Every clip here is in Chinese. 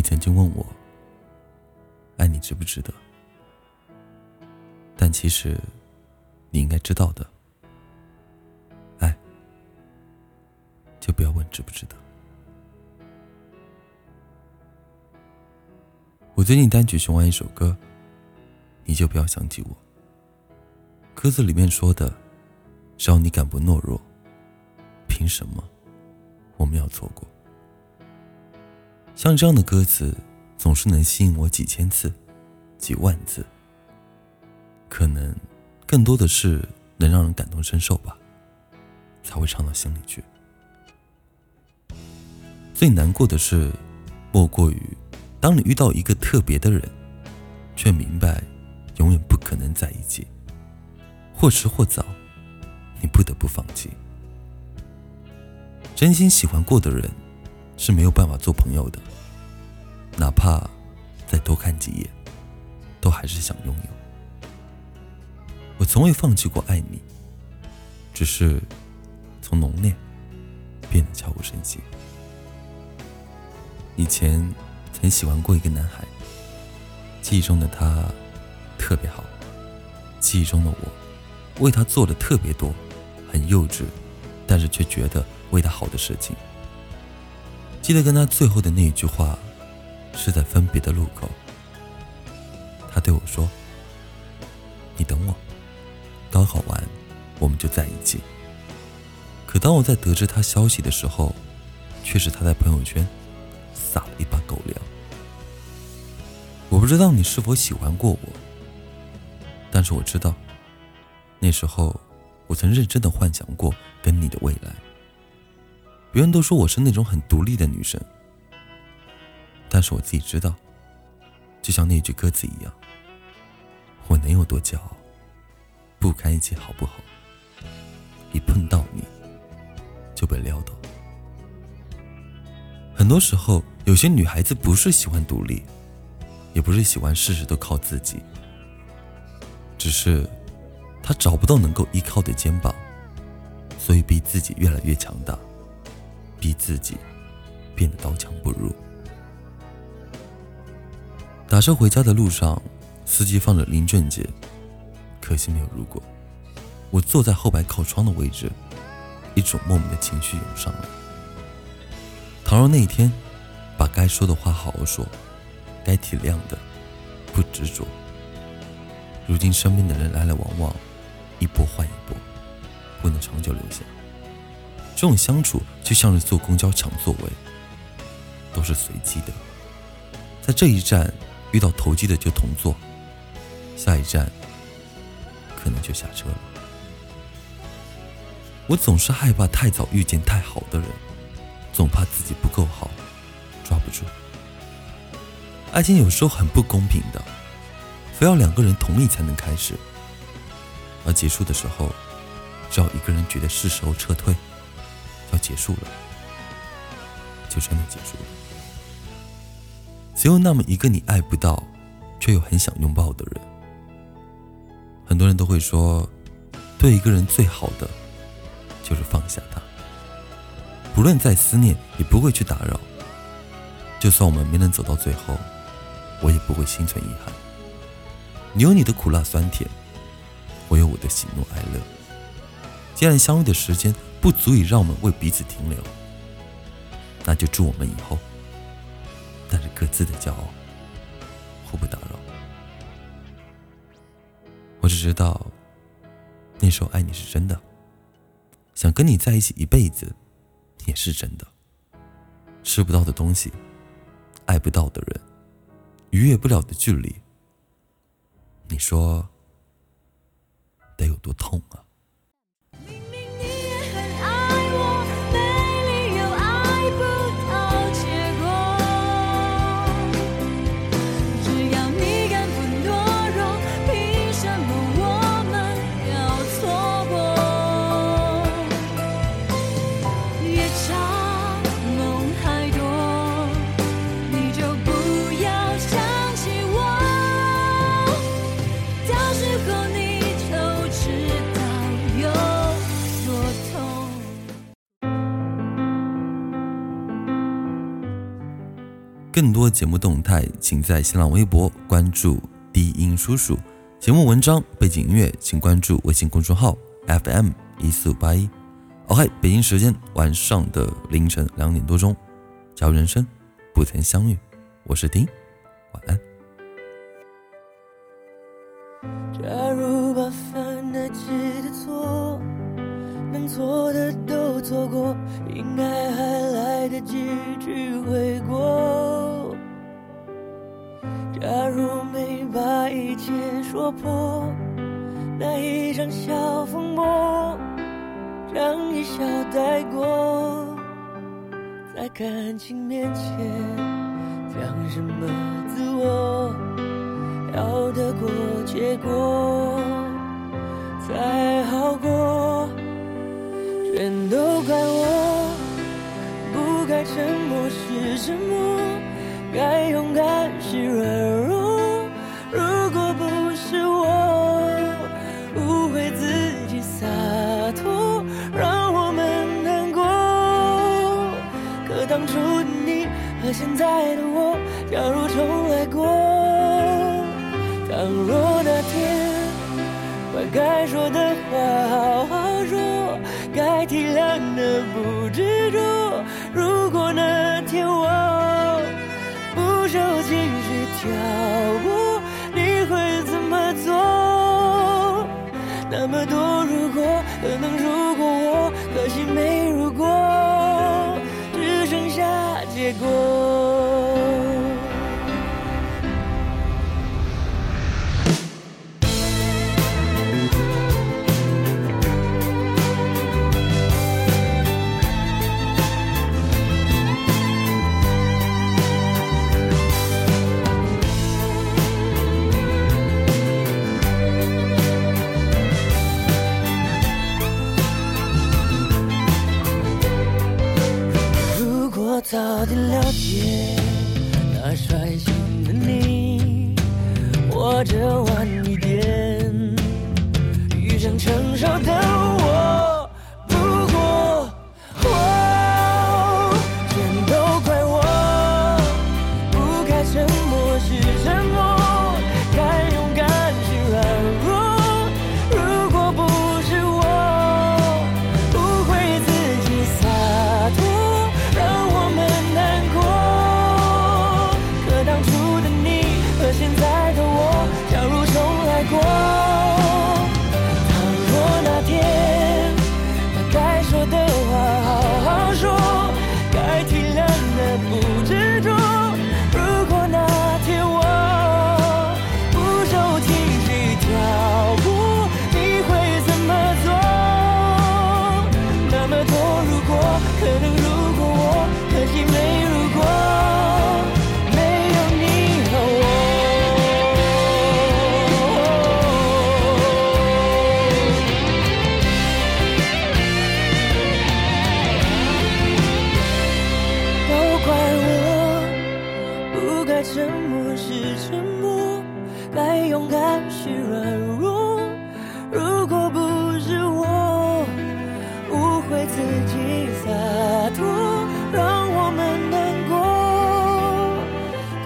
你曾经问我，爱你值不值得？但其实，你应该知道的，爱就不要问值不值得。我最近单曲循环一首歌，你就不要想起我。歌词里面说的，只要你敢不懦弱，凭什么我们要错过？像这样的歌词，总是能吸引我几千次、几万次。可能更多的是能让人感同身受吧，才会唱到心里去。最难过的是，莫过于当你遇到一个特别的人，却明白永远不可能在一起，或迟或早，你不得不放弃。真心喜欢过的人。是没有办法做朋友的，哪怕再多看几眼，都还是想拥有。我从未放弃过爱你，只是从浓烈变得悄无声息。以前曾喜欢过一个男孩，记忆中的他特别好，记忆中的我为他做的特别多，很幼稚，但是却觉得为他好的事情。记得跟他最后的那一句话，是在分别的路口。他对我说：“你等我，高考完我们就在一起。”可当我在得知他消息的时候，却是他在朋友圈撒了一把狗粮。我不知道你是否喜欢过我，但是我知道，那时候我曾认真的幻想过跟你的未来。别人都说我是那种很独立的女生，但是我自己知道，就像那句歌词一样，我能有多骄傲？不堪一击好不好？一碰到你就被撂倒。很多时候，有些女孩子不是喜欢独立，也不是喜欢事事都靠自己，只是她找不到能够依靠的肩膀，所以逼自己越来越强大。逼自己变得刀枪不入。打车回家的路上，司机放着林俊杰，可惜没有如果。我坐在后排靠窗的位置，一种莫名的情绪涌上来。倘若那一天，把该说的话好好说，该体谅的不执着，如今身边的人来来往往，一波换一波，不能长久留下。这种相处就像是坐公交抢座位，都是随机的。在这一站遇到投机的就同坐，下一站可能就下车了。我总是害怕太早遇见太好的人，总怕自己不够好，抓不住。爱情有时候很不公平的，非要两个人同意才能开始，而结束的时候，只要一个人觉得是时候撤退。结束了，就真的结束了。只有那么一个你爱不到，却又很想拥抱的人。很多人都会说，对一个人最好的，就是放下他。不论再思念，也不会去打扰。就算我们没能走到最后，我也不会心存遗憾。你有你的苦辣酸甜，我有我的喜怒哀乐。既然相遇的时间。不足以让我们为彼此停留，那就祝我们以后带着各自的骄傲，互不打扰。我只知道，那时候爱你是真的，想跟你在一起一辈子也是真的。吃不到的东西，爱不到的人，逾越不了的距离，你说得有多痛啊？更多节目动态，请在新浪微博关注低音叔叔。节目文章、背景音乐，请关注微信公众号 FM 一四五八一。OK，北京时间晚上的凌晨两点多钟，假如人生不曾相遇，我是丁，晚安。假如把犯得起的错，能做的都做过，应该还来得及去悔一切说破，那一场小风波，让一笑带过，在感情面前讲什么自我，要得过且过才好过，全都怪我，不该沉默是沉默。该勇敢是软弱，如果那天我不。受情绪挑拨，你会怎么做？那么多如果，可能如果我，可惜没如果，只剩下结果。早点了解那率性的你，或者晚一点自己洒脱让我们难过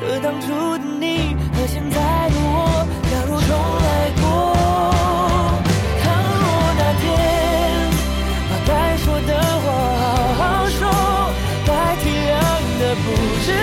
可当初的你和现在的我假如重来过倘若那天把该说的话好好说该体谅的不执